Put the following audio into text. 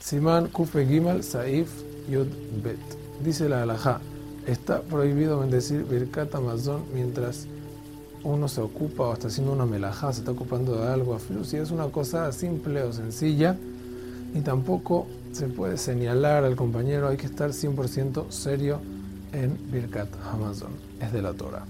Simán Kufe Gimal Saif Yud Bet. Dice la halajá, está prohibido bendecir Birkat Amazon mientras uno se ocupa o está haciendo una melajá, se está ocupando de algo, si es una cosa simple o sencilla, y tampoco se puede señalar al compañero, hay que estar 100% serio en Birkat Amazon, es de la Torah.